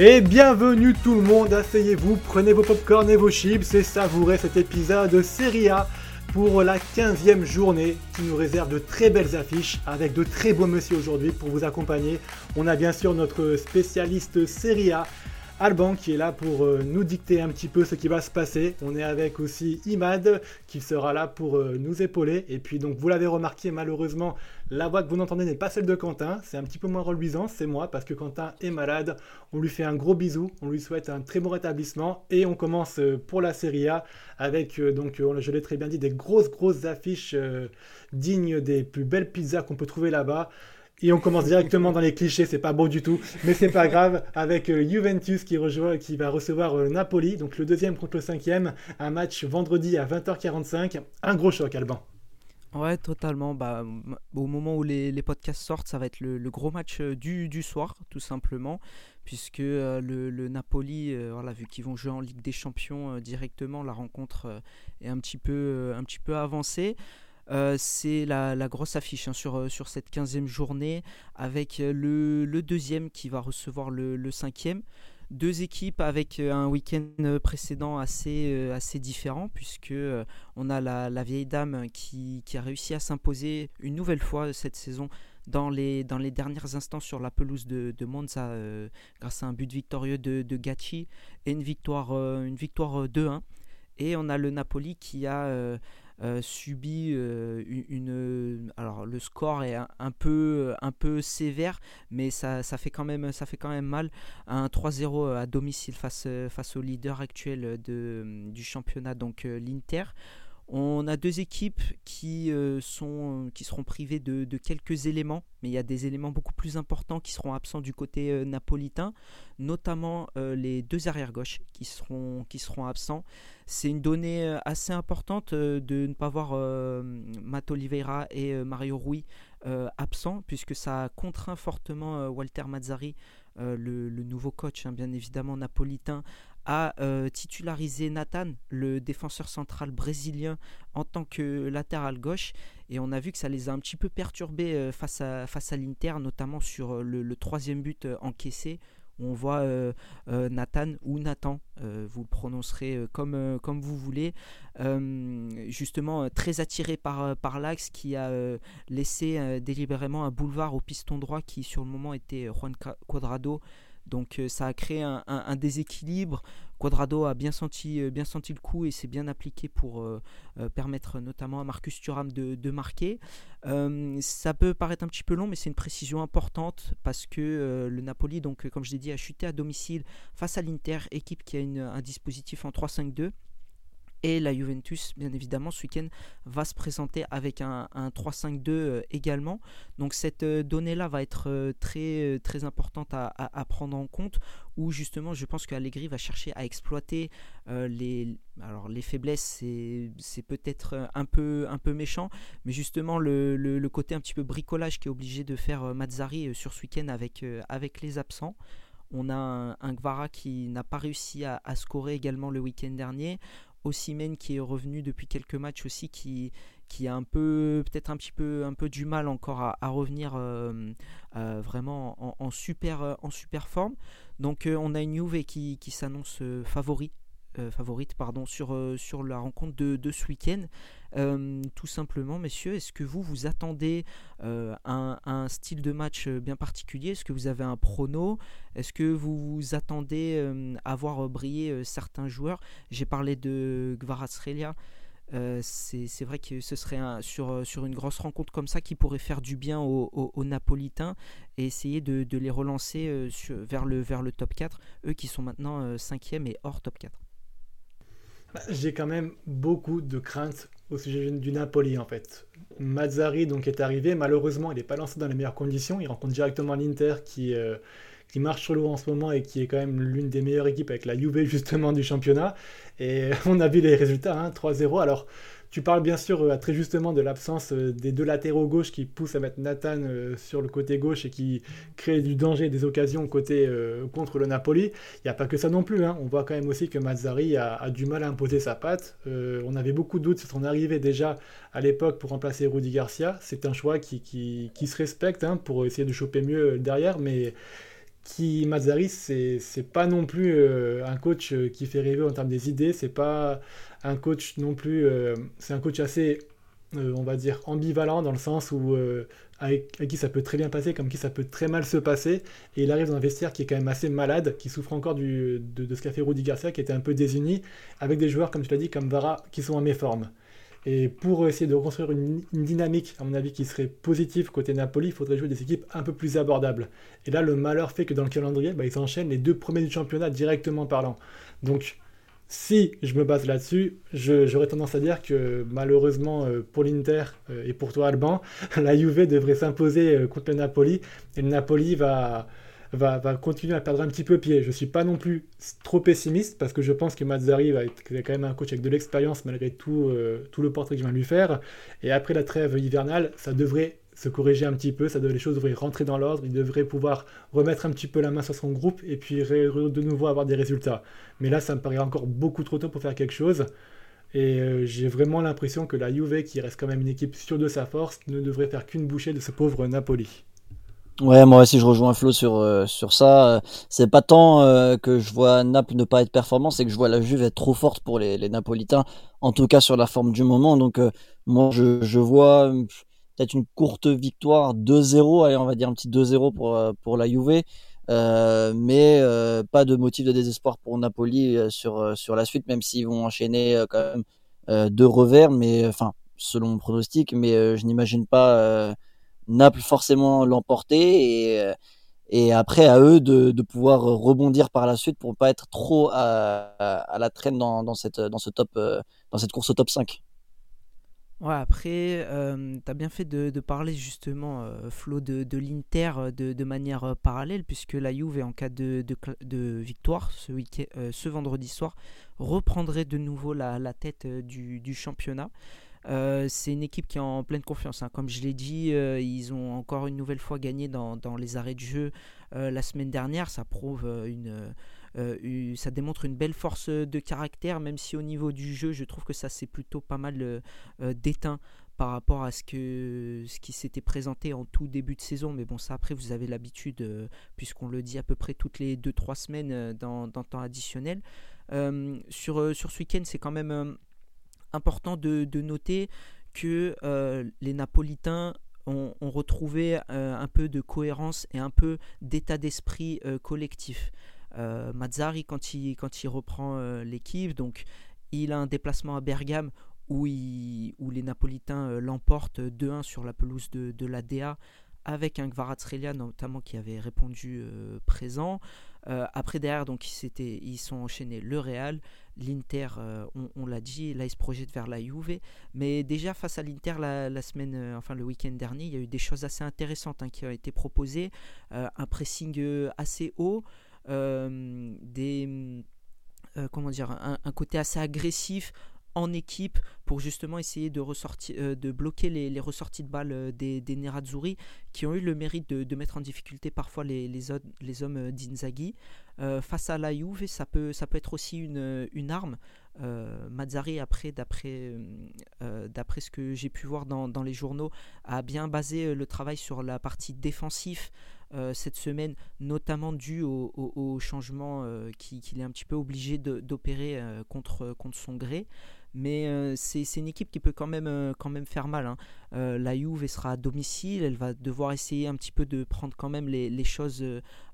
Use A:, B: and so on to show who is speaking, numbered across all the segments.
A: Et bienvenue tout le monde, asseyez-vous, prenez vos popcorn et vos chips et savourez cet épisode de Serie A pour la 15e journée qui nous réserve de très belles affiches avec de très beaux messieurs aujourd'hui pour vous accompagner. On a bien sûr notre spécialiste Serie Alban qui est là pour euh, nous dicter un petit peu ce qui va se passer. On est avec aussi Imad qui sera là pour euh, nous épauler. Et puis donc vous l'avez remarqué malheureusement, la voix que vous entendez n'est pas celle de Quentin. C'est un petit peu moins reluisant, c'est moi parce que Quentin est malade. On lui fait un gros bisou, on lui souhaite un très bon rétablissement et on commence euh, pour la Serie A avec donc je l'ai très bien dit des grosses grosses affiches dignes des plus belles pizzas qu'on peut trouver là-bas. Et on commence directement dans les clichés, c'est pas beau du tout, mais c'est pas grave, avec euh, Juventus qui, qui va recevoir euh, Napoli, donc le deuxième contre le cinquième, un match vendredi à 20h45, un gros choc Alban.
B: Ouais, totalement. Bah, au moment où les, podcasts sortent, ça va être le, gros match euh, du, du, soir, tout simplement, puisque le, Napoli, voilà, vu qu'ils vont jouer en Ligue des Champions directement, la rencontre est un petit peu, un petit peu avancée. Euh, c'est la, grosse affiche hein, sur, euh, sur cette 15e journée avec euh, le, deuxième qui va recevoir le, cinquième. Deux équipes avec un week-end précédent assez, assez différent puisque on a la, vieille dame qui, a réussi à s'imposer une nouvelle fois cette saison dans les, dans les derniers instants sur la pelouse de, Monza grâce à un but victorieux de, de Gacci et une victoire, une victoire 2-1. Et on a le Napoli qui a euh, subit euh, une, alors le score est un, peu un peu sévère mais ça, ça, fait quand même ça fait quand même mal. Un 3-0 à domicile face face au leader actuel de, du championnat donc euh, l'Inter on a deux équipes qui, euh, qui seront privées de, quelques éléments, mais il y a des éléments beaucoup plus importants qui seront absents du côté euh, napolitain, notamment euh, les deux arrières-gauches qui seront, qui seront absents. C'est une donnée assez importante de ne pas voir Matt Oliveira et Mario Rui absents, puisque ça contraint fortement Walter Mazzari, le, nouveau coach, hein, bien évidemment napolitain, a euh, titularisé Nathan, le défenseur central brésilien, en tant que latéral gauche. Et on a vu que ça les a un petit peu perturbés euh, face à, face à l'Inter, notamment sur euh, le, troisième but encaissé. On voit Nathan ou Nathan, vous le prononcerez comme, comme vous voulez, justement très attiré par, par l'axe qui a laissé délibérément un boulevard au piston droit qui sur le moment était Juan Cuadrado. Donc euh, ça a créé un, déséquilibre. Quadrado a bien senti, euh, bien senti le coup et s'est bien appliqué pour euh, permettre notamment à Marcus Thuram de, marquer. ça peut paraître un petit peu long, mais c'est une précision importante parce que le Napoli, donc, comme je l'ai dit, a chuté à domicile face à l'Inter, équipe qui a un dispositif en 3-5-2. Et la Juventus, bien évidemment, ce week-end va se présenter avec un, 3-5-2 euh, également. Donc cette euh, donnée-là va être euh, très, très importante à, prendre en compte, où justement je pense qu'Allegri va chercher à exploiter les, alors les faiblesses, c'est peut-être un peu, un peu méchant, mais justement le, le, côté un petit peu bricolage qui est obligé de faire Mazzari sur ce week-end avec, avec les absents. On a un, un Gvara qui n'a pas réussi à, à, scorer également le week-end dernier. Ossimène qui est revenu depuis quelques matchs aussi, qui, qui a un peu, peut-être un petit peu, un peu du mal encore à, revenir euh, euh, vraiment en, super, en super forme. Donc euh, on a une Juve qui, qui s'annonce favori euh, favorite pardon, sur, euh, sur la rencontre de, de ce week-end. Euh, tout simplement, messieurs, est-ce que vous vous attendez un, un, style de match bien particulier? Est-ce que vous avez un prono? Est-ce que vous vous attendez à voir briller certains joueurs? J'ai parlé de Gvarasrelia. Euh, c'est vrai que ce serait sur, sur une grosse rencontre comme ça qui pourrait faire du bien aux, Napolitains et essayer de, de les relancer vers, le, vers le top 4, eux qui sont maintenant 5e et hors top 4.
A: J'ai quand même beaucoup de craintes au sujet du Napoli en fait. Mazzari donc est arrivé, malheureusement il n'est pas lancé dans les meilleures conditions, il rencontre directement l'Inter qui, euh, qui marche sur l'eau en ce moment et qui est quand même l'une des meilleures équipes avec la Juve justement du championnat. Et on a vu les résultats, hein, 3-0. Alors tu parles bien sûr euh, très justement de l'absence euh, des deux latéraux gauche qui poussent à mettre Nathan euh, sur le côté gauche et qui créent du danger, des occasions côté, contre le Napoli. Il n'y a pas que ça non plus. Hein. On voit quand même aussi que Mazzari a, du mal à imposer sa patte. on avait beaucoup de doutes sur son arrivée déjà à l'époque pour remplacer Rudy Garcia. C'est un choix qui, qui, se respecte hein, pour essayer de choper mieux derrière, mais qui Mazzari, c'est pas non plus un coach qui fait rêver en termes des idées, c'est pas un coach non plus, euh, c'est un coach assez, on va dire, ambivalent dans le sens où avec, qui ça peut très bien passer comme qui ça peut très mal se passer, et il arrive dans un vestiaire qui est quand même assez malade, qui souffre encore de, ce qu'a fait Rudy Garcia, qui était un peu désuni, avec des joueurs, comme tu l'as dit, comme Vara, qui sont en méforme. Et pour essayer de reconstruire une, dynamique, à mon avis, qui serait positive côté Napoli, il faudrait jouer des équipes un peu plus abordables. Et là, le malheur fait que dans le calendrier, bah, ils enchaînent les deux premiers du championnat directement parlant. Donc, si je me base là-dessus, j'aurais tendance à dire que malheureusement euh, pour l'Inter euh, et pour toi Alban, la Juve devrait s'imposer euh, contre le Napoli et le Napoli va, va, continuer à perdre un petit peu pied. Je ne suis pas non plus trop pessimiste parce que je pense que Mazzari va être quand même un coach avec de l'expérience malgré tout, tout le portrait que je viens de lui faire. Et après la trêve hivernale, ça devrait se corriger un petit peu, ça les choses devraient rentrer dans l'ordre, il devrait pouvoir remettre un petit peu la main sur son groupe et puis de nouveau avoir des résultats. Mais là, ça me paraît encore beaucoup trop tôt pour faire quelque chose. Et euh, j'ai vraiment l'impression que la Juve, qui reste quand même une équipe sûre de sa force, ne devrait faire qu'une bouchée de ce pauvre Napoli.
C: Ouais, moi aussi je rejoins Flo sur euh, sur ça. C'est pas tant euh, que je vois Naples ne pas être performant, c'est que je vois la Juve être trop forte pour les, les Napolitains, en tout cas sur la forme du moment. Donc euh, moi je, je vois peut-être une courte victoire 2-0, allez on va dire un petit 2-0 pour pour la Juve, mais pas de motif de désespoir pour Napoli sur sur la suite, même s'ils vont enchaîner quand même deux revers, mais enfin selon mon pronostic, mais je n'imagine pas Naples forcément l'emporter. Et, euh, et après à eux de, de, pouvoir rebondir par la suite pour pas être trop à, à la traîne dans, dans, cette, dans, ce top, euh, dans cette course au top 5.
B: Ouais, après, euh, tu as bien fait de, parler justement, euh, Flo, de, l'Inter de, de, manière parallèle, puisque la Juve, en cas de, victoire ce, week ce vendredi soir, reprendrait de nouveau la, tête du, championnat. Euh, c'est une équipe qui est en pleine confiance. Hein. Comme je l'ai dit, euh, ils ont encore une nouvelle fois gagné dans, les arrêts de jeu euh, la semaine dernière. Ça prouve une, ça démontre une belle force de caractère, même si au niveau du jeu, je trouve que ça s'est plutôt pas mal déteint par rapport à ce, que, ce qui s'était présenté en tout début de saison. Mais bon, ça après, vous avez l'habitude, puisqu'on le dit à peu près toutes les 2-3 semaines dans, temps additionnel. sur, sur ce week-end, c'est quand même important de, noter que euh, les Napolitains ont, retrouvé euh, un peu de cohérence et un peu d'état d'esprit euh, collectif. Mazzari, quand il, reprend l'équipe, donc il a un déplacement à Bergame où, les Napolitains l'emportent 2-1 sur la pelouse de, la DA avec un Kvaratskhelia notamment qui avait répondu présent. après derrière donc ils, ils sont enchaînés le Real, L'Inter, euh, on, l'a dit, là il se projette vers la Juve. Mais déjà face à l'Inter la, semaine, euh, enfin le week-end dernier, il y a eu des choses assez intéressantes hein, qui ont été proposées. Euh, un pressing assez haut, des, comment dire, un, côté assez agressif en équipe pour justement essayer de, de bloquer les, ressorties de balles des, des Nerazzurri qui ont eu le mérite de, mettre en difficulté parfois les, hommes d'Inzaghi. Euh, face à la Juve, ça peut, ça peut être aussi une, arme. Euh, Mazzari, après, d'après, euh, d'après ce que j'ai pu voir dans, dans, les journaux, a bien basé le travail sur la partie défensive cette semaine, notamment dû au, changement qu'il est un petit peu obligé d'opérer contre, contre son gré mais euh, c'est une équipe qui peut quand même, euh, quand même faire mal. Hein. Euh, la Juve sera à domicile, elle va devoir essayer un petit peu de prendre quand même les, choses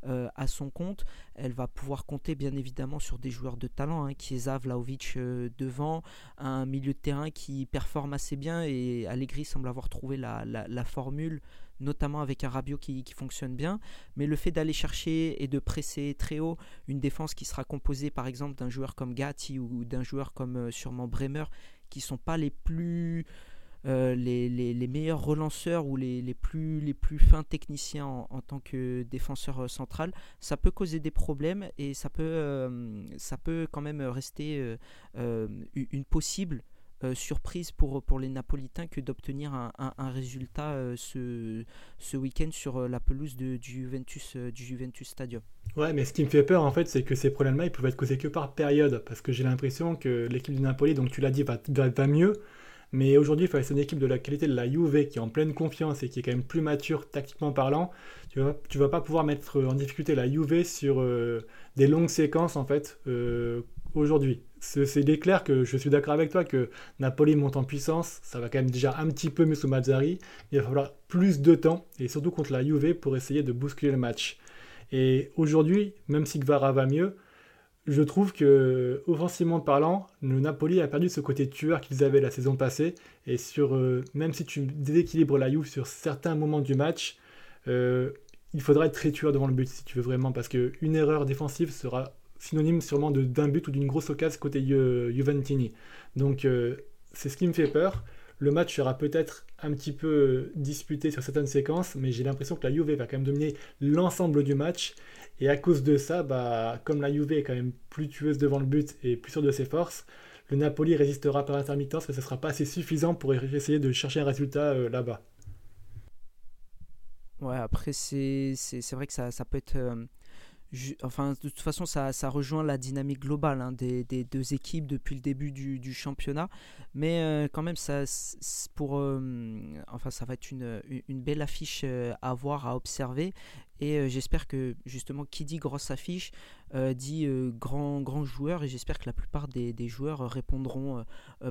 B: à son compte. Elle va pouvoir compter bien évidemment sur des joueurs de talent, hein, Vlaovic devant, un milieu de terrain qui performe assez bien et Allegri semble avoir trouvé la, la formule notamment avec un Rabiot qui, fonctionne bien. Mais le fait d'aller chercher et de presser très haut une défense qui sera composée par exemple d'un joueur comme Gatti ou d'un joueur comme euh, sûrement Bremer, qui sont pas les plus euh, les, meilleurs relanceurs ou les, plus, les plus fins techniciens en, tant que défenseur euh, central, ça peut causer des problèmes et ça peut quand même rester une possible euh, surprise pour, pour les Napolitains que d'obtenir un, un, résultat euh, ce, ce week-end sur euh, la pelouse du, Juventus, du Juventus Stadium.
A: Ouais, mais ce qui me fait peur en fait, c'est que ces problèmes-là, ils peuvent être causés que par période, parce que j'ai l'impression que l'équipe du Napoli, donc tu l'as dit, va, va, mieux, Mais aujourd'hui, face à une équipe de la qualité de la Juve qui est en pleine confiance et qui est quand même plus mature tactiquement parlant, tu vas, tu vas pas pouvoir mettre en difficulté la Juve sur des longues séquences en fait aujourd'hui. C'est clair que je suis d'accord avec toi que Napoli monte en puissance, ça va quand même déjà un petit peu mieux sous Mazzari, il va falloir plus de temps et surtout contre la Juve pour essayer de bousculer le match. Et aujourd'hui, même si Gvara va mieux, je trouve que, offensivement parlant, le Napoli a perdu ce côté tueur qu'ils avaient la saison passée. Et sur, euh, même si tu déséquilibres la Juve sur certains moments du match, euh, il faudra être très tueur devant le but si tu veux vraiment, parce qu'une erreur défensive sera synonyme sûrement d'un but ou d'une grosse occasion côté Juventini. Donc euh, c'est ce qui me fait peur. Le match sera peut-être un petit peu disputé sur certaines séquences, mais j'ai l'impression que la Juve va quand même dominer l'ensemble du match. Et à cause de ça, bah, comme la Juve est quand même plus tueuse devant le but et plus sûre de ses forces, le Napoli résistera par intermittence, mais ce ne sera pas assez suffisant pour essayer de chercher un résultat euh, là-bas.
B: Ouais, après, c'est vrai que ça, ça peut être. Euh, enfin, de toute façon, ça, ça, rejoint la dynamique globale hein, des, deux équipes depuis le début du, championnat. Mais euh, quand même, ça, pour, enfin, ça va être une, belle affiche à voir, à observer. Et euh, j'espère que justement, qui dit grosse affiche, euh, dit euh, grand, grand joueur. Et j'espère que la plupart des, joueurs répondront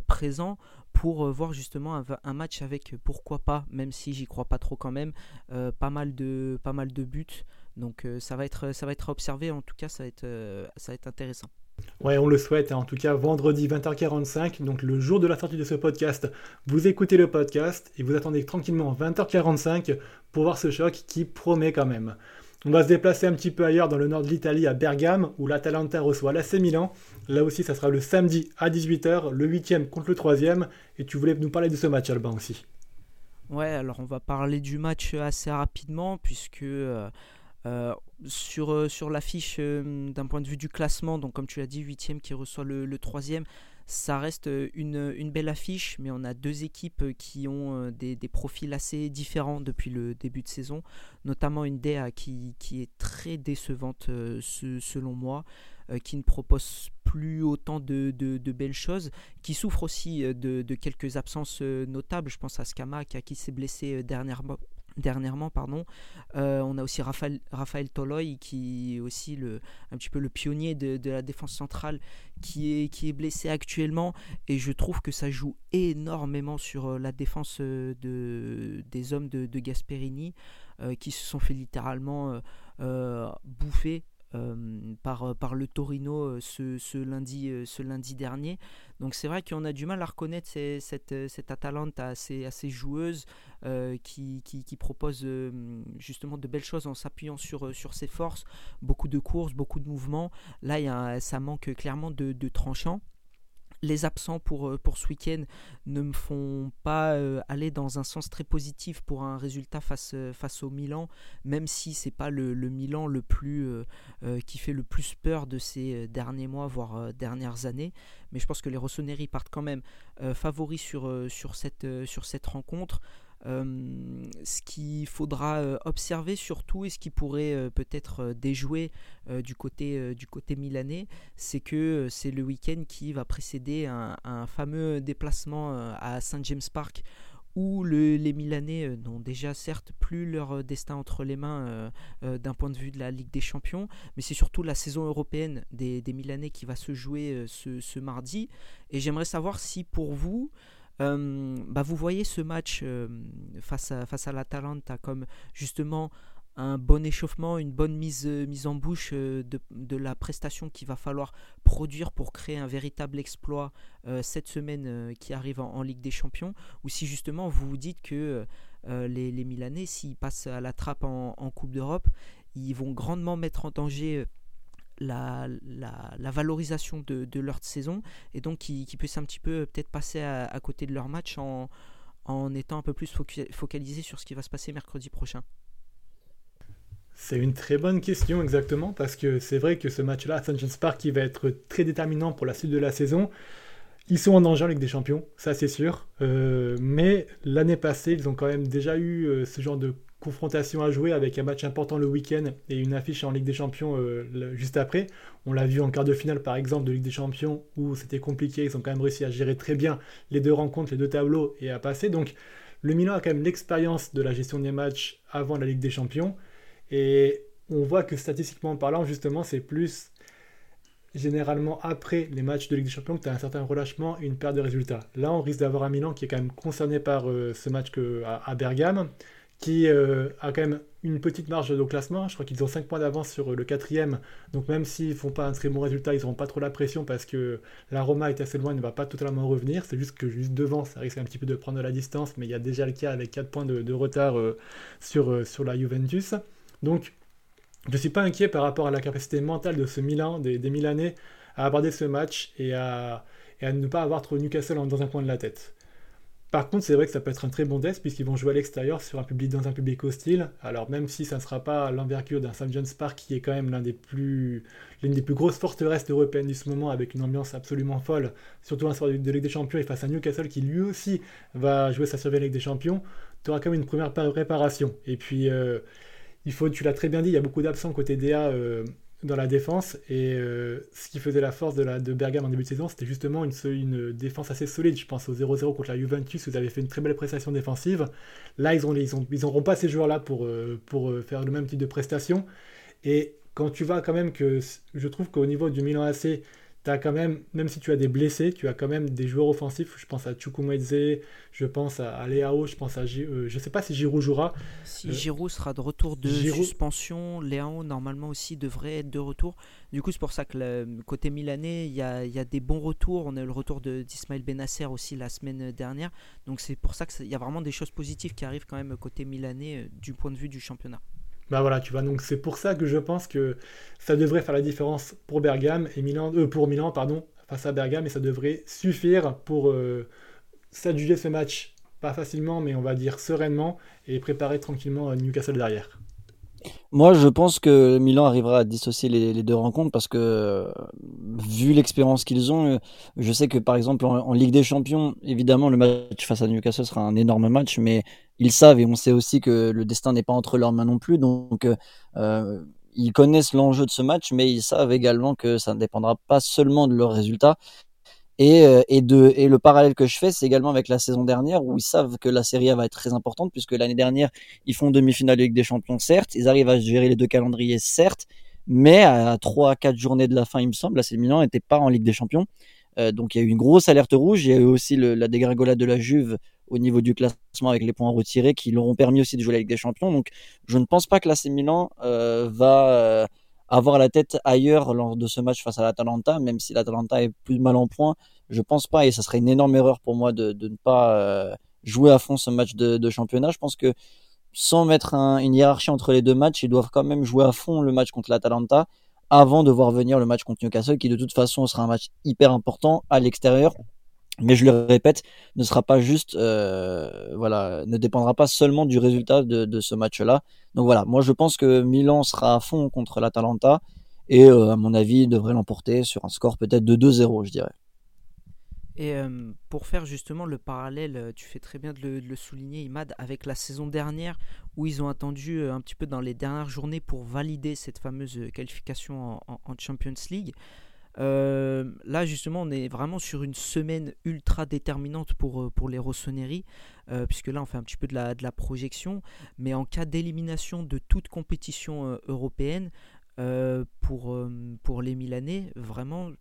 B: présents pour voir justement un, match avec, pourquoi pas, même si j'y crois pas trop quand même, pas, mal de, pas mal de buts. Donc ça, va être, ça va être à observer. En tout cas, ça va être, ça va être intéressant.
A: Ouais, on le souhaite. Hein. En tout cas, vendredi 20h45, donc le jour de la sortie de ce podcast, vous écoutez le podcast et vous attendez tranquillement 20h45 pour voir ce choc qui promet quand même. On va se déplacer un petit peu ailleurs dans le nord de l'Italie, à Bergame, où l'Atalanta reçoit l'AC Milan. Là aussi, ça sera le samedi à 18h, le 8 contre le 3 Et tu voulais nous parler de ce match, Alban, aussi.
B: Ouais, alors on va parler du match assez rapidement, puisque euh, euh, sur, euh, sur l'affiche euh, d'un point de vue du classement, donc comme tu l'as dit, 8 qui reçoit le, le 3 ça reste une, belle affiche, mais on a deux équipes qui ont des, profils assez différents depuis le début de saison, notamment une DA qui, qui est très décevante selon moi, qui ne propose plus autant de, belles choses, qui souffre aussi de, quelques absences notables. Je pense à Skama qui s'est blessé dernièrement, dernièrement pardon. Euh, on a aussi Raphaël, Toloy qui est aussi le, un petit peu le pionnier de, la défense centrale qui est, blessé actuellement. Et je trouve que ça joue énormément sur euh, la défense euh, de, des hommes de, Gasperini qui se sont fait littéralement bouffer par, euh, par le Torino euh, ce, ce, lundi, ce lundi dernier. Donc c'est vrai qu'on a du mal à reconnaître cette, cette Atalanta assez, assez joueuse qui, qui, qui, propose justement de belles choses en s'appuyant sur, sur ses forces, beaucoup de courses, beaucoup de mouvements. Là, y a, ça manque clairement de, de tranchants les absents pour, euh, pour ce week-end ne me font pas euh, aller dans un sens très positif pour un résultat face, euh, au Milan, même si c'est pas le, Milan le plus qui fait le plus peur de ces derniers mois, voire dernières années. Mais je pense que les Rossoneri partent quand même favoris sur cette rencontre. Euh, ce qu'il faudra euh, observer surtout et ce qui pourrait euh, peut-être déjouer du, côté, du côté milanais, c'est que c'est le week-end qui va précéder un, fameux déplacement à Saint James Park où les Milanais n'ont déjà certes plus leur destin entre les mains d'un point de vue de la Ligue des Champions, mais c'est surtout la saison européenne des, Milanais qui va se jouer ce, mardi. Et j'aimerais savoir si pour vous, bah vous voyez ce match euh, face à, face à l'Atalanta comme justement un bon échauffement, une bonne mise, euh, mise en bouche de, de, la prestation qu'il va falloir produire pour créer un véritable exploit cette semaine qui arrive en, Ligue des Champions, ou si justement vous vous dites que les, les, Milanais, s'ils passent à la trappe en, en Coupe d'Europe, ils vont grandement mettre en danger la, la, valorisation de, leur saison et donc qui, qui puissent un petit peu peut-être passer à, côté de leur match en, en étant un peu plus focalisé sur ce qui va se passer mercredi prochain
A: c'est une très bonne question exactement parce que c'est vrai que ce match-là. James Park qui va être très déterminant pour la suite de la saison. Ils sont en danger Ligue des Champions, ça c'est sûr. Euh, mais l'année passée, ils ont quand même déjà eu euh, ce genre de confrontation à jouer avec un match important le week-end et une affiche en Ligue des Champions juste après. On l'a vu en quart de finale par exemple de Ligue des Champions où c'était compliqué, ils ont quand même réussi à gérer très bien les deux rencontres, les deux tableaux et à passer. Donc le Milan a quand même l'expérience de la gestion des matchs avant la Ligue des Champions et on voit que statistiquement parlant justement c'est plus généralement après les matchs de Ligue des Champions que tu as un certain relâchement et une perte de résultats. Là, on risque d'avoir un Milan qui est quand même concerné par euh, ce match à, Bergame, qui euh, a quand même une petite marge de classement. Je crois qu'ils ont 5 points d'avance sur euh, le quatrième. Donc même s'ils font pas un très bon résultat, ils n'auront pas trop la pression parce que la Roma est assez loin, et ne va pas totalement revenir. C'est juste que juste devant, ça risque un petit peu de prendre de la distance, mais il y a déjà le cas avec 4 points de, retard sur, sur la Juventus. Donc je ne suis pas inquiet par rapport à la capacité mentale de ce Milan, des, Milanais, à aborder ce match et à, ne pas avoir trop Newcastle dans un coin de la tête. Par contre, c'est vrai que ça peut être un très bon test puisqu'ils vont jouer à l'extérieur sur un public dans un public hostile. Alors même si ça ne sera pas l'envergure d'un St. John's Park qui est quand même l'une des plus grosses forteresses européennes du ce moment avec une ambiance absolument folle, surtout en soir de Ligue des Champions et face à Newcastle qui lui aussi va jouer sa survie Ligue des Champions, tu auras quand même une première réparation. Et puis euh, il faut, tu l'as très bien dit, il y a beaucoup d'absents côté DA euh, dans la défense. Et euh, ce qui faisait la force de, la, de Bergame en début de saison, c'était justement une, une, défense assez solide. Je pense au 0-0 contre la Juventus, vous avez fait une très belle prestation défensive. Là, ils n'auront ils ont, ils pas ces joueurs-là pour, euh, pour faire le même type de prestation. Et quand tu vas quand même que, je trouve qu'au niveau du Milan AC, as quand même, même si tu as des blessés, tu as quand même des joueurs offensifs. Je pense à Chukwumeze, je pense à, Léao, je pense à. Euh, je sais pas si Giroud jouera.
B: Si euh, Giroud sera de retour de suspension, Léao normalement aussi devrait être de retour. Du coup, c'est pour ça que le côté milanais, il y a, y a, des bons retours. On a eu le retour d'Ismaël Benasser aussi la semaine dernière. Donc c'est pour ça qu'il y a vraiment des choses positives qui arrivent quand même côté milanais euh, du point de vue du championnat.
A: Bah voilà, tu vois, donc c'est pour ça que je pense que ça devrait faire la différence pour Bergame et Milan, euh, pour Milan, pardon, face à Bergame, et ça devrait suffire pour euh, s'adjuger ce match, pas facilement, mais on va dire sereinement, et préparer tranquillement Newcastle derrière.
C: Moi, je pense que Milan arrivera à dissocier les, deux rencontres parce que, vu l'expérience qu'ils ont, je sais que par exemple en, Ligue des Champions, évidemment, le match face à Newcastle sera un énorme match, mais ils savent et on sait aussi que le destin n'est pas entre leurs mains non plus. Donc, euh, ils connaissent l'enjeu de ce match, mais ils savent également que ça ne dépendra pas seulement de leurs résultats, et, euh, et, le parallèle que je fais, c'est également avec la saison dernière où ils savent que la Série A va être très importante puisque l'année dernière, ils font demi-finale de Ligue des Champions, certes, ils arrivent à gérer les deux calendriers, certes, mais à 3 4 journées de la fin, il me semble, la Milan n'était pas en Ligue des Champions. Euh, donc il y a eu une grosse alerte rouge, il y a eu aussi la dégringolade de la Juve au niveau du classement avec les points retirés qui leur ont permis aussi de jouer la Ligue des Champions. Donc je ne pense pas que l'AC Milan euh, va euh, avoir la tête ailleurs lors de ce match face à l'Atalanta, même si l'Atalanta est plus mal en point, je pense pas et ça serait une énorme erreur pour moi de, ne pas euh, jouer à fond ce match de, championnat. Je pense que sans mettre une hiérarchie entre les deux matchs, ils doivent quand même jouer à fond le match contre l'Atalanta avant de voir venir le match contre Newcastle, qui de toute façon sera un match hyper important à l'extérieur. Mais je le répète, ne sera pas juste, euh, voilà, ne dépendra pas seulement du résultat de, ce match-là. Donc voilà, moi je pense que Milan sera à fond contre l'Atalanta et euh, à mon avis devrait l'emporter sur un score peut-être de 2-0, je dirais.
B: Et pour faire justement le parallèle, tu fais très bien de le, souligner, Imad, avec la saison dernière où ils ont attendu un petit peu dans les dernières journées pour valider cette fameuse qualification en, Champions League. Là, justement, on est vraiment sur une semaine ultra déterminante pour, pour les Rossoneri, puisque là, on fait un petit peu de la, projection. Mais en cas d'élimination de toute compétition européenne, pour, les Milanais, vraiment,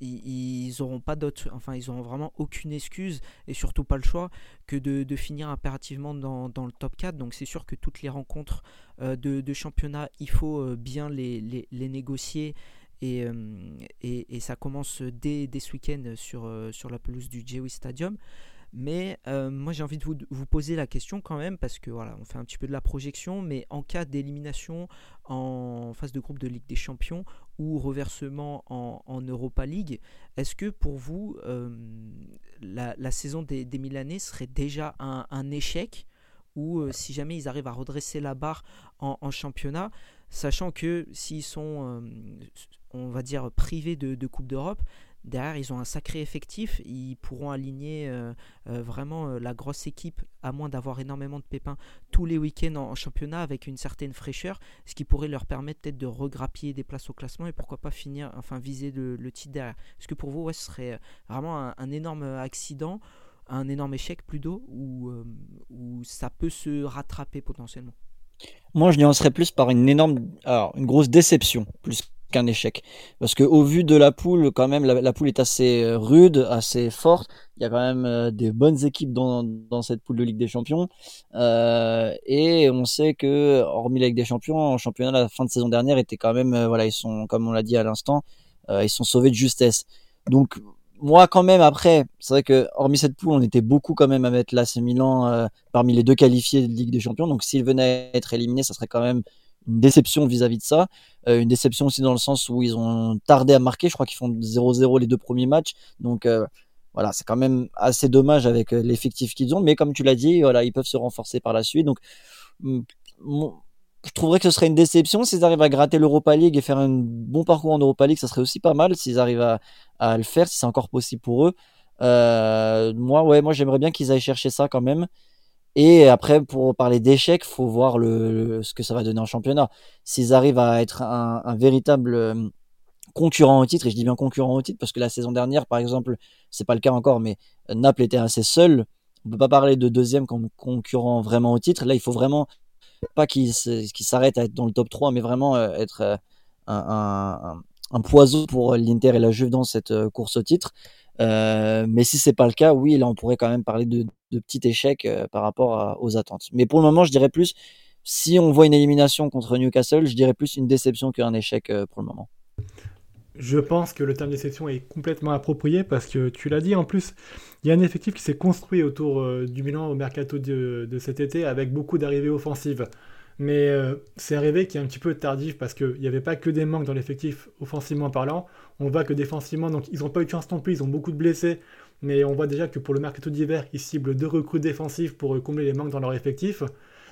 B: ils auront pas d'autre, enfin ils auront vraiment aucune excuse et surtout pas le choix que de, finir impérativement dans, le top 4. Donc c'est sûr que toutes les rencontres euh, de, championnat, il faut euh, bien les, négocier euh, et, et, ça commence dès, dès ce week-end sur, sur la pelouse du Jewi Stadium. Mais euh, moi j'ai envie de vous, poser la question quand même parce que voilà, on fait un petit peu de la projection, mais en cas d'élimination en phase de groupe de Ligue des Champions ou reversement en, Europa League, est-ce que pour vous euh, la, saison des, des, Milanais serait déjà un, échec ou euh, si jamais ils arrivent à redresser la barre en, championnat, sachant que s'ils sont, on va dire, privés de, Coupe d'Europe, derrière, ils ont un sacré effectif. Ils pourront aligner vraiment la grosse équipe, à moins d'avoir énormément de pépins, tous les week-ends en, championnat avec une certaine fraîcheur, ce qui pourrait leur permettre peut-être de regrappiller des places au classement et pourquoi pas finir, enfin viser le, titre derrière. Est-ce que pour vous, ce serait vraiment un énorme accident un énorme échec plutôt ou euh, où ça peut se rattraper potentiellement?
C: Moi, je nuancerais plus par une énorme, alors une grosse déception plus qu'un échec, parce que au vu de la poule, quand même, la, poule est assez euh, rude, assez forte. Il y a quand même euh, des bonnes équipes dans, cette poule de Ligue des Champions, et on sait que hormis la Ligue des Champions, en championnat la fin de saison dernière était quand même, voilà, ils sont, comme on l'a dit à l'instant, ils sont sauvés de justesse. Donc moi quand même après, c'est vrai que hormis cette poule, on était beaucoup quand même à mettre l'AC Milan euh, parmi les deux qualifiés de Ligue des Champions. Donc s'il venait à être éliminé, ça serait quand même une déception vis-à-vis de ça. Euh, une déception aussi dans le sens où ils ont tardé à marquer. Je crois qu'ils font 0-0 les deux premiers matchs. Donc euh, voilà, c'est quand même assez dommage avec l'effectif qu'ils ont. Mais comme tu l'as dit, voilà, ils peuvent se renforcer par la suite. Donc je trouverais que ce serait une déception s'ils arrivent à gratter l'Europa League et faire un bon parcours en Europa League. Ça serait aussi pas mal s'ils arrivent à, le faire, si c'est encore possible pour eux. Euh, moi, ouais, moi j'aimerais bien qu'ils aillent chercher ça quand même. Et après, pour parler d'échecs, faut voir le, ce que ça va donner en championnat. S'ils arrivent à être un, véritable euh, concurrent au titre, et je dis bien concurrent au titre parce que la saison dernière, par exemple, c'est pas le cas encore, mais Naples était assez seul. On peut pas parler de deuxième comme concurrent vraiment au titre. Là, il faut vraiment pas qu'il s'arrête à être dans le top 3, mais vraiment euh, être euh, un, un, poison pour l'Inter et la Juve dans cette euh, course au titre. Mais si c'est pas le cas, oui, là on pourrait quand même parler de, de petits échecs par rapport aux attentes. Mais pour le moment, je dirais plus, si on voit une élimination contre Newcastle, je dirais plus une déception qu'un échec pour le moment.
A: Je pense que le terme déception est complètement approprié parce que tu l'as dit en plus, il y a un effectif qui s'est construit autour euh, du Milan au mercato de, cet été avec beaucoup d'arrivées offensives. Mais euh, c'est arrivé qui est un petit peu tardif parce qu'il n'y avait pas que des manques dans l'effectif offensivement parlant. On voit que défensivement, ils n'ont pas eu de chance non plus, ils ont beaucoup de blessés. Mais on voit déjà que pour le mercato d'hiver, ils ciblent deux recrues défensives pour euh, combler les manques dans leur effectif.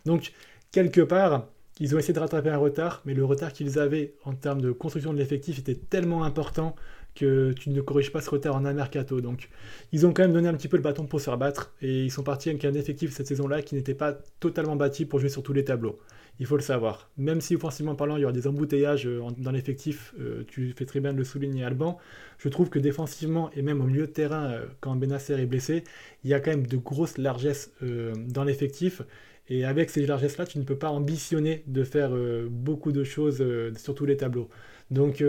A: Donc, quelque part, ils ont essayé de rattraper un retard, mais le retard qu'ils avaient en termes de construction de l'effectif était tellement important que tu ne corriges pas ce retard en un mercato. Donc, ils ont quand même donné un petit peu le bâton pour se faire battre et ils sont partis avec un effectif cette saison-là qui n'était pas totalement bâti pour jouer sur tous les tableaux. Il faut le savoir. Même si offensivement parlant, il y aura des embouteillages euh, dans l'effectif, euh, tu fais très bien de le souligner, Alban. Je trouve que défensivement et même au milieu de terrain, euh, quand Benasser est blessé, il y a quand même de grosses largesses dans l'effectif et avec ces largesses-là, tu ne peux pas ambitionner de faire beaucoup de choses sur tous les tableaux. Donc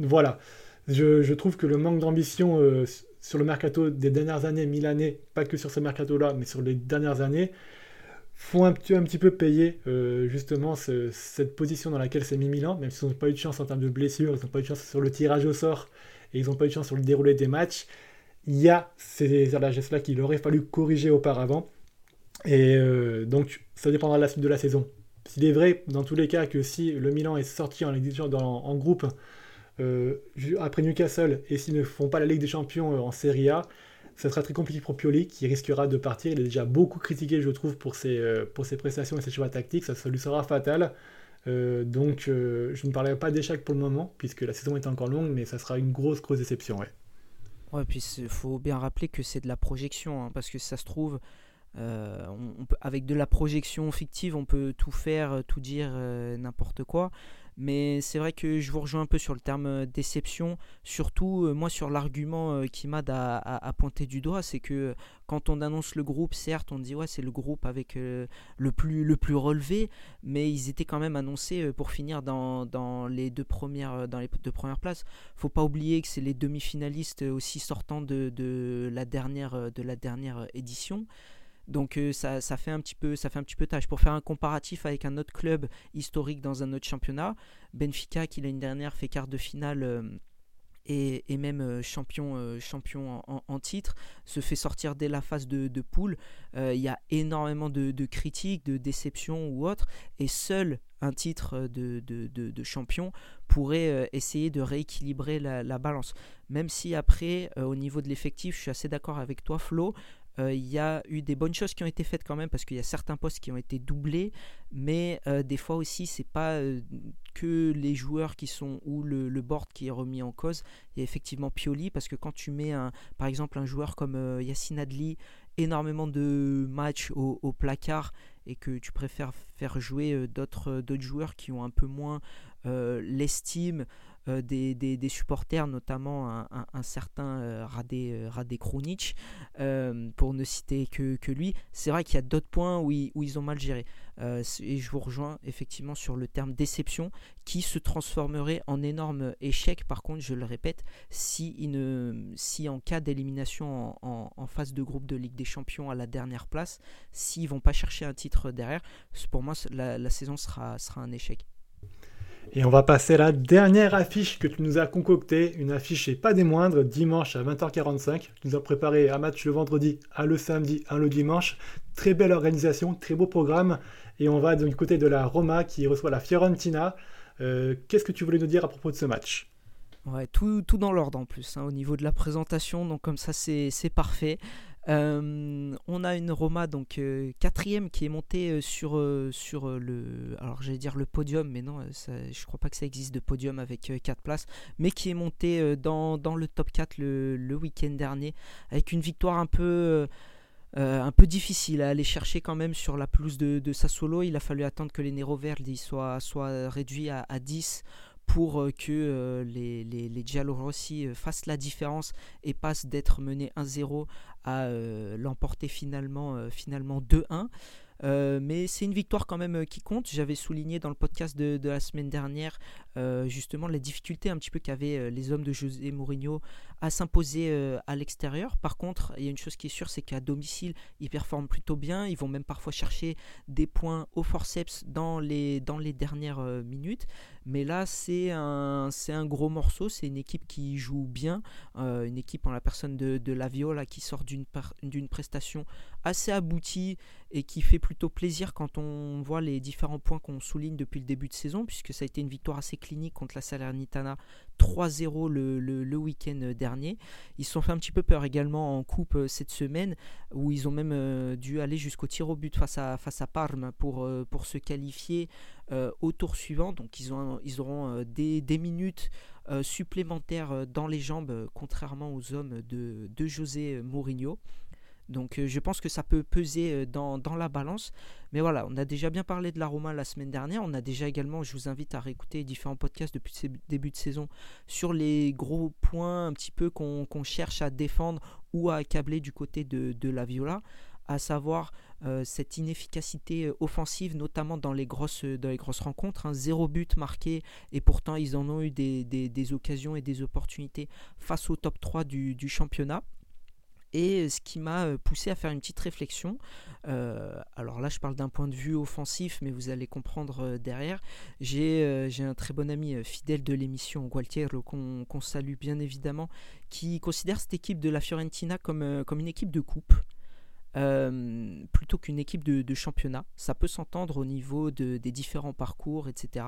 A: voilà, je, trouve que le manque d'ambition sur le mercato des dernières années milanais, pas que sur ce mercato-là, mais sur les dernières années, font un, un petit peu payer justement cette position dans laquelle s'est mis Milan, même s'ils n'ont pas eu de chance en termes de blessures, ils n'ont pas eu de chance sur le tirage au sort, et ils n'ont pas eu de chance sur le déroulé des matchs. Il y a ces largesses-là qu'il aurait fallu corriger auparavant. Et euh, donc, ça dépendra de la suite de la saison. S'il est vrai, dans tous les cas, que si le Milan est sorti en, en groupe euh, après Newcastle et s'ils ne font pas la Ligue des Champions euh, en Serie A, ça sera très compliqué pour Pioli qui risquera de partir. Il est déjà beaucoup critiqué, je trouve, pour ses, pour ses prestations et ses choix tactiques. Ça, lui sera fatal. donc, je ne parlerai pas d'échec pour le moment, puisque la saison est encore longue, mais ça sera une grosse, grosse déception. Ouais,
B: ouais puis il faut bien rappeler que c'est de la projection, hein, parce que ça se trouve, euh, avec de la projection fictive, on peut tout faire, euh, tout dire, euh, n'importe quoi. Mais c'est vrai que je vous rejoins un peu sur le terme déception, surtout moi sur l'argument qui m'a à, pointer du doigt, c'est que quand on annonce le groupe, certes on dit ouais c'est le groupe avec le, plus, le plus relevé, mais ils étaient quand même annoncés pour finir dans, les deux premières, dans les deux premières places. Faut pas oublier que c'est les demi-finalistes aussi sortant de, de, la dernière, de la dernière édition. Donc euh, ça, fait un petit peu, ça fait un petit peu tâche. Pour faire un comparatif avec un autre club historique dans un autre championnat, Benfica qui l'année dernière fait quart de finale euh, et, même euh, champion, champion en, titre, se fait sortir dès la phase de, poule. Il y a énormément de, critiques, de déceptions ou autres, et seul un titre de, champion pourrait essayer de rééquilibrer la balance. Même si après, au niveau de l'effectif, je suis assez d'accord avec toi, Flo, il y a eu des bonnes choses qui ont été faites quand même parce qu'il y a certains postes qui ont été doublés, mais des fois aussi c'est pas que les joueurs qui sont ou le, board qui est remis en cause. Il y a effectivement Pioli parce que quand tu mets par exemple un joueur comme Yacine Adli énormément de matchs au, placard et que tu préfères faire jouer d'autres joueurs qui ont un peu moins l'estime euh, des, des, supporters, notamment un, certain euh, Radé, euh, Radé Krunic, pour ne citer que, que lui. C'est vrai qu'il y a d'autres points où ils, ont mal géré. et je vous rejoins effectivement sur le terme déception qui se transformerait en énorme échec. Par contre, je le répète, si, il ne, si en cas d'élimination en, phase de groupe de Ligue des Champions à la dernière place, s'ils vont pas chercher un titre derrière, pour moi la, la saison sera, sera un échec.
A: Et on va passer à la dernière affiche que tu nous as concoctée, une affiche et pas des moindres, dimanche à 20h45. Tu nous as préparé un match le vendredi, un le samedi, un le dimanche. Très belle organisation, très beau programme. Et on va du côté de la Roma qui reçoit la Fiorentina. Euh, qu'est-ce que tu voulais nous dire à propos de ce match?
B: Ouais, tout, tout dans l'ordre en plus, hein, au niveau de la présentation, donc comme ça c'est parfait. Euh, on a une Roma donc euh, quatrième qui est montée euh, sur, le podium mais non je crois pas que ça existe de podium avec 4 places mais qui est montée dans, le top 4 le, week-end dernier avec une victoire un peu difficile à aller chercher quand même sur la pelouse de, de Sassuolo. Il a fallu attendre que les Nero Verdi soient, soient réduits à, à 10 pour que les, les, les fassent la différence et passent d'être menés 1-0 à l'emporter finalement, finalement 2-1. Euh, mais c'est une victoire quand même euh, qui compte. J'avais souligné dans le podcast de, la semaine dernière euh, justement les difficultés un petit peu qu'avaient les hommes de José Mourinho à s'imposer à l'extérieur. Par contre, il y a une chose qui est sûre, c'est qu'à domicile, ils performent plutôt bien. Ils vont même parfois chercher des points au forceps dans les, dans les dernières minutes. Mais là, c'est un, c'est un gros morceau. C'est une équipe qui joue bien. une équipe en la personne de, de la Viola qui sort d'une, d'une prestation assez aboutie et qui fait plutôt plaisir quand on voit les différents points qu'on souligne depuis le début de saison, puisque ça a été une victoire assez clinique contre la Salernitana 3-0 le, le, week-end dernier. Ils se sont fait un petit peu peur également en coupe euh, cette semaine, où ils ont même euh, dû aller jusqu'au tir au but face à, face à Parme pour, euh, pour se qualifier au tour suivant. Donc ils, ont, ils auront des, des minutes supplémentaires dans les jambes, contrairement aux hommes de, de José Mourinho. Donc euh, je pense que ça peut peser euh, dans, la balance. Mais voilà, on a déjà bien parlé de la Roma la semaine dernière. On a déjà également, je vous invite à réécouter différents podcasts depuis ce début de saison sur les gros points un petit peu qu'on cherche à défendre ou à accabler du côté de, la Viola à savoir euh, cette inefficacité offensive, notamment dans les grosses, rencontres. hein. Zéro but marqué, et pourtant ils en ont eu des, occasions et des opportunités face au top 3 du championnat. Et ce qui m'a euh, poussé à faire une petite réflexion, euh, alors là je parle d'un point de vue offensif, mais vous allez comprendre euh, derrière. J'ai un très bon ami fidèle de l'émission, Gualtiero, qu'on salue bien évidemment, qui considère cette équipe de la Fiorentina comme, comme une équipe de coupe. plutôt qu'une équipe de, championnat. Ça peut s'entendre au niveau de, des différents parcours, etc.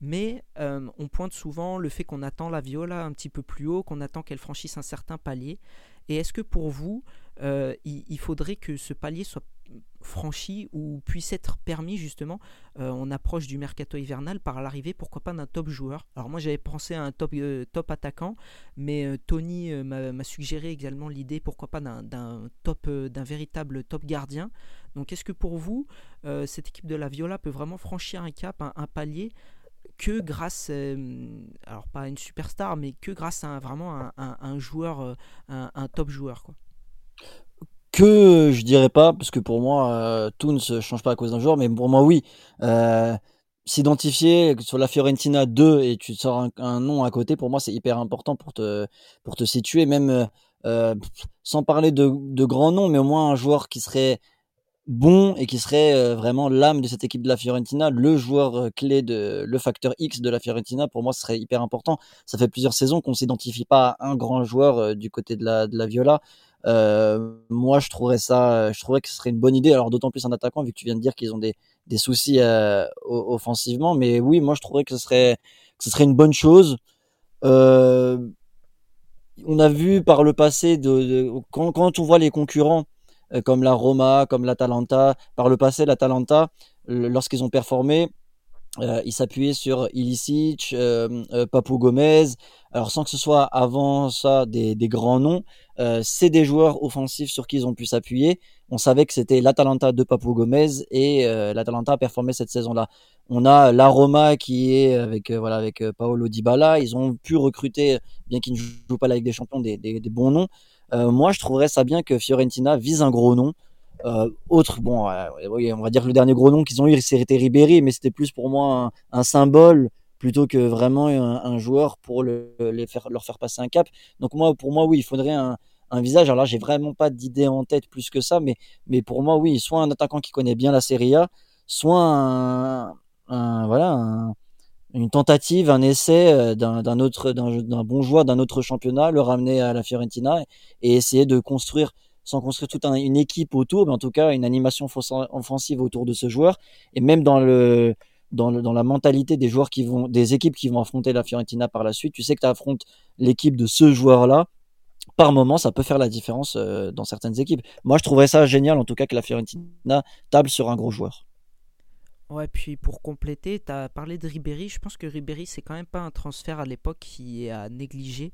B: Mais on pointe souvent le fait qu'on attend la Viola un petit peu plus haut, qu'on attend qu'elle franchisse un certain palier. Et est-ce que pour vous, euh, il, faudrait que ce palier soit franchi ou puisse être permis justement euh, On approche du mercato hivernal par l'arrivée, pourquoi pas d'un top joueur? Alors moi j'avais pensé à un top, euh, attaquant, mais Tony m'a suggéré également l'idée, pourquoi pas d'un top, d'un véritable top gardien. Donc est-ce que pour vous, cette équipe de la Viola peut vraiment franchir un cap, un palier que grâce, euh, alors pas une superstar, mais que grâce à vraiment un, joueur, euh, un, top joueur. Quoi.
C: Que je dirais pas, parce que pour moi, euh, tout ne se change pas à cause d'un joueur, mais pour moi, oui. S'identifier sur la Fiorentina 2 et tu sors un, nom à côté, pour moi, c'est hyper important pour te, pour te situer, même sans parler de, de grands noms, mais au moins un joueur qui serait bon et qui serait euh, vraiment l'âme de cette équipe de la Fiorentina, le joueur euh, clé de le facteur X de la Fiorentina. Pour moi, ce serait hyper important. Ça fait plusieurs saisons qu'on s'identifie pas à un grand joueur euh, du côté de la de la Viola. moi, je trouverais ça, je trouverais que ce serait une bonne idée. Alors d'autant plus en attaquant, vu que tu viens de dire qu'ils ont des des soucis offensivement. Mais oui, moi, je trouverais que ce serait que ce serait une bonne chose. on a vu par le passé de, quand, quand on voit les concurrents comme la Roma, comme l'Atalanta. Par le passé, l'Atalanta, lorsqu'ils ont performé, euh, il s'appuyait sur Ilicic, euh, euh, Papou Gomez. Alors sans que ce soit avant ça des, grands noms, euh, c'est des joueurs offensifs sur qui ils ont pu s'appuyer. On savait que c'était l'Atalanta de Papou Gomez et euh, l'Atalanta a performé cette saison-là. On a la Roma qui est avec voilà avec Paolo Dybala. Ils ont pu recruter, bien qu'ils ne jouent pas la Ligue des Champions, des bons noms. Moi, je trouverais ça bien que Fiorentina vise un gros nom. Euh, autre, bon, euh, on va dire que le dernier gros nom qu'ils ont eu, c'était Ribéry, mais c'était plus pour moi un, symbole plutôt que vraiment un, joueur pour le, les faire, leur faire passer un cap. Donc moi, pour moi, oui, il faudrait un, visage. Alors là, j'ai vraiment pas d'idée en tête plus que ça, mais, mais pour moi, oui, soit un attaquant qui connaît bien la Serie A, soit un voilà, une tentative, un essai euh, d'un autre, d'un bon joueur d'un autre championnat, le ramener à la Fiorentina et essayer de construire sans construire toute une équipe autour, mais en tout cas une animation offensive autour de ce joueur. Et même dans le dans, le, dans la mentalité des joueurs qui vont, des équipes qui vont affronter la Fiorentina par la suite, tu sais que tu affrontes l'équipe de ce joueur-là. Par moment, ça peut faire la différence euh, dans certaines équipes. Moi, je trouverais ça génial, en tout cas, que la Fiorentina table sur un gros joueur.
B: Ouais, puis pour compléter, tu as parlé de Ribéry. Je pense que Ribéry, c'est quand même pas un transfert à l'époque qui est à négliger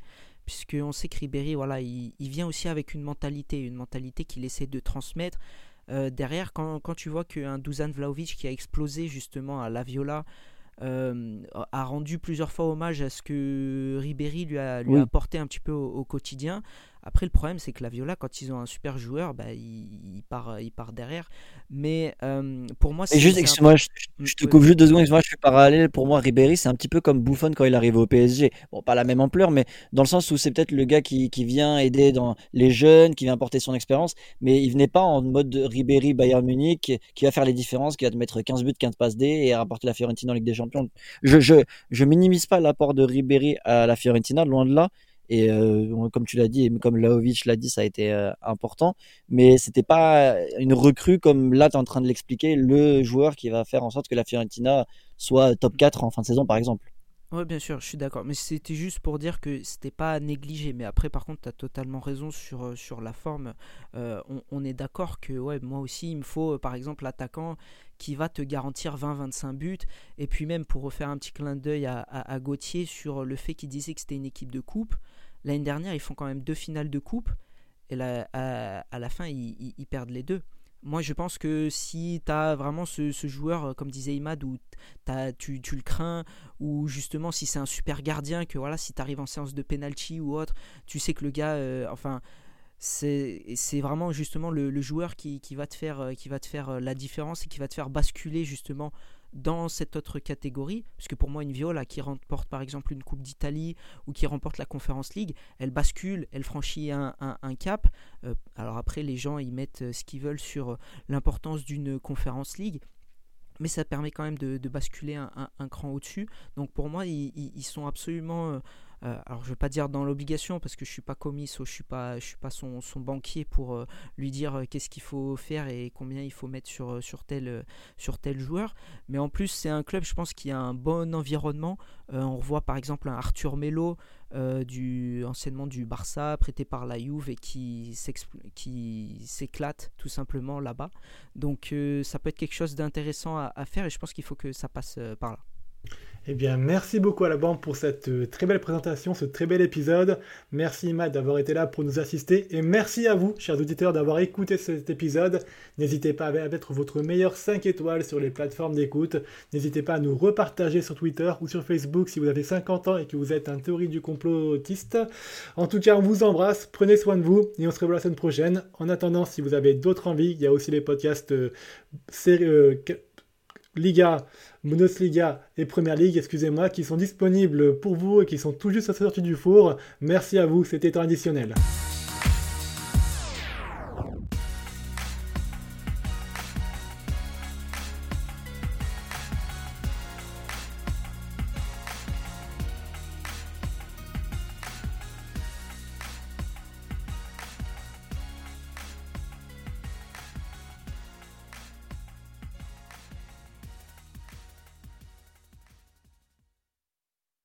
B: puisqu'on sait que Ribéry, voilà, il, vient aussi avec une mentalité, une mentalité qu'il essaie de transmettre. Euh, derrière, quand, quand, tu vois qu'un Dusan Vlaovic qui a explosé justement à la Viola euh, a rendu plusieurs fois hommage à ce que Ribéry lui a, lui a apporté un petit peu au quotidien, après, le problème, c'est que la Viola, quand ils ont un super joueur, bah, il, part, il part derrière. Mais euh, pour moi,
C: c'est. juste, excuse-moi, je, te coupe juste deux secondes, moi je suis parallèle. Pour moi, Ribéry, c'est un petit peu comme Buffon quand il arrive au PSG. Bon, pas la même ampleur, mais dans le sens où c'est peut-être le gars qui, qui, vient aider dans les jeunes, qui vient apporter son expérience, mais il venait pas en mode Ribéry Bayern Munich, qui va faire les différences, qui va te mettre 15 buts, 15 passes D et rapporter la Fiorentina en Ligue des Champions. Je, je, je minimise pas l'apport de Ribéry à la Fiorentina, loin de là, et euh, comme tu l'as dit, et comme Laovic l'a dit, ça a été euh, important. Mais c'était pas une recrue comme là, tu es en train de l'expliquer, le joueur qui va faire en sorte que la Fiorentina soit top 4 en fin de saison, par exemple.
B: Oui, bien sûr, je suis d'accord. Mais c'était juste pour dire que c'était pas à négliger. Mais après, par contre, tu as totalement raison sur, euh, sur la forme. On, est d'accord que, ouais, moi aussi, il me faut, par exemple, l'attaquant qui va te garantir 20-25 buts. Et puis, même pour refaire un petit clin d'œil à, Gauthier sur le fait qu'il disait que c'était une équipe de coupe. L'année dernière, ils font quand même deux finales de coupe. Et là, à, la fin, ils, perdent les deux. Moi, je pense que si tu as vraiment ce, joueur, euh, comme disait Imad, où tu, le crains, ou justement si c'est un super gardien, que voilà, si tu arrives en séance de penalty ou autre, tu sais que le gars, euh, enfin, c'est vraiment justement le, le joueur qui, qui, va te faire, euh, qui va te faire la différence et qui va te faire basculer justement dans cette autre catégorie, puisque pour moi une Viola qui remporte par exemple une Coupe d'Italie ou qui remporte la Conference League, elle bascule, elle franchit un, cap. Euh, alors après les gens ils mettent euh, ce qu'ils veulent sur euh, l'importance d'une Conference League, mais ça permet quand même de, basculer un, cran au-dessus. Donc pour moi ils, sont absolument... alors je vais pas dire dans l'obligation parce que je suis pas commis ou je suis pas je suis pas son, son banquier pour euh, lui dire euh, qu'est-ce qu'il faut faire et combien il faut mettre sur sur tel sur tel joueur. Mais en plus c'est un club je pense qui a un bon environnement. On revoit par exemple un Arthur Melo du anciennement du Barça prêté par la Juve et qui s'éclate tout simplement là-bas. Donc ça peut être quelque chose d'intéressant à, faire et je pense qu'il faut que ça passe par là
A: eh bien, merci beaucoup à la bande pour cette euh, très belle présentation, ce très bel épisode. Merci Matt d'avoir été là pour nous assister. Et merci à vous, chers auditeurs, d'avoir écouté cet épisode. N'hésitez pas à mettre votre meilleur 5 étoiles sur les plateformes d'écoute. N'hésitez pas à nous repartager sur Twitter ou sur Facebook si vous avez 50 ans et que vous êtes un théorie du complotiste. En tout cas, on vous embrasse, prenez soin de vous et on se revoit la semaine prochaine. En attendant, si vous avez d'autres envies, il y a aussi les podcasts euh, euh, Liga Bundesliga et Première Ligue, excusez-moi, qui sont disponibles pour vous et qui sont tout juste sortis du four. Merci à vous, c'était traditionnel.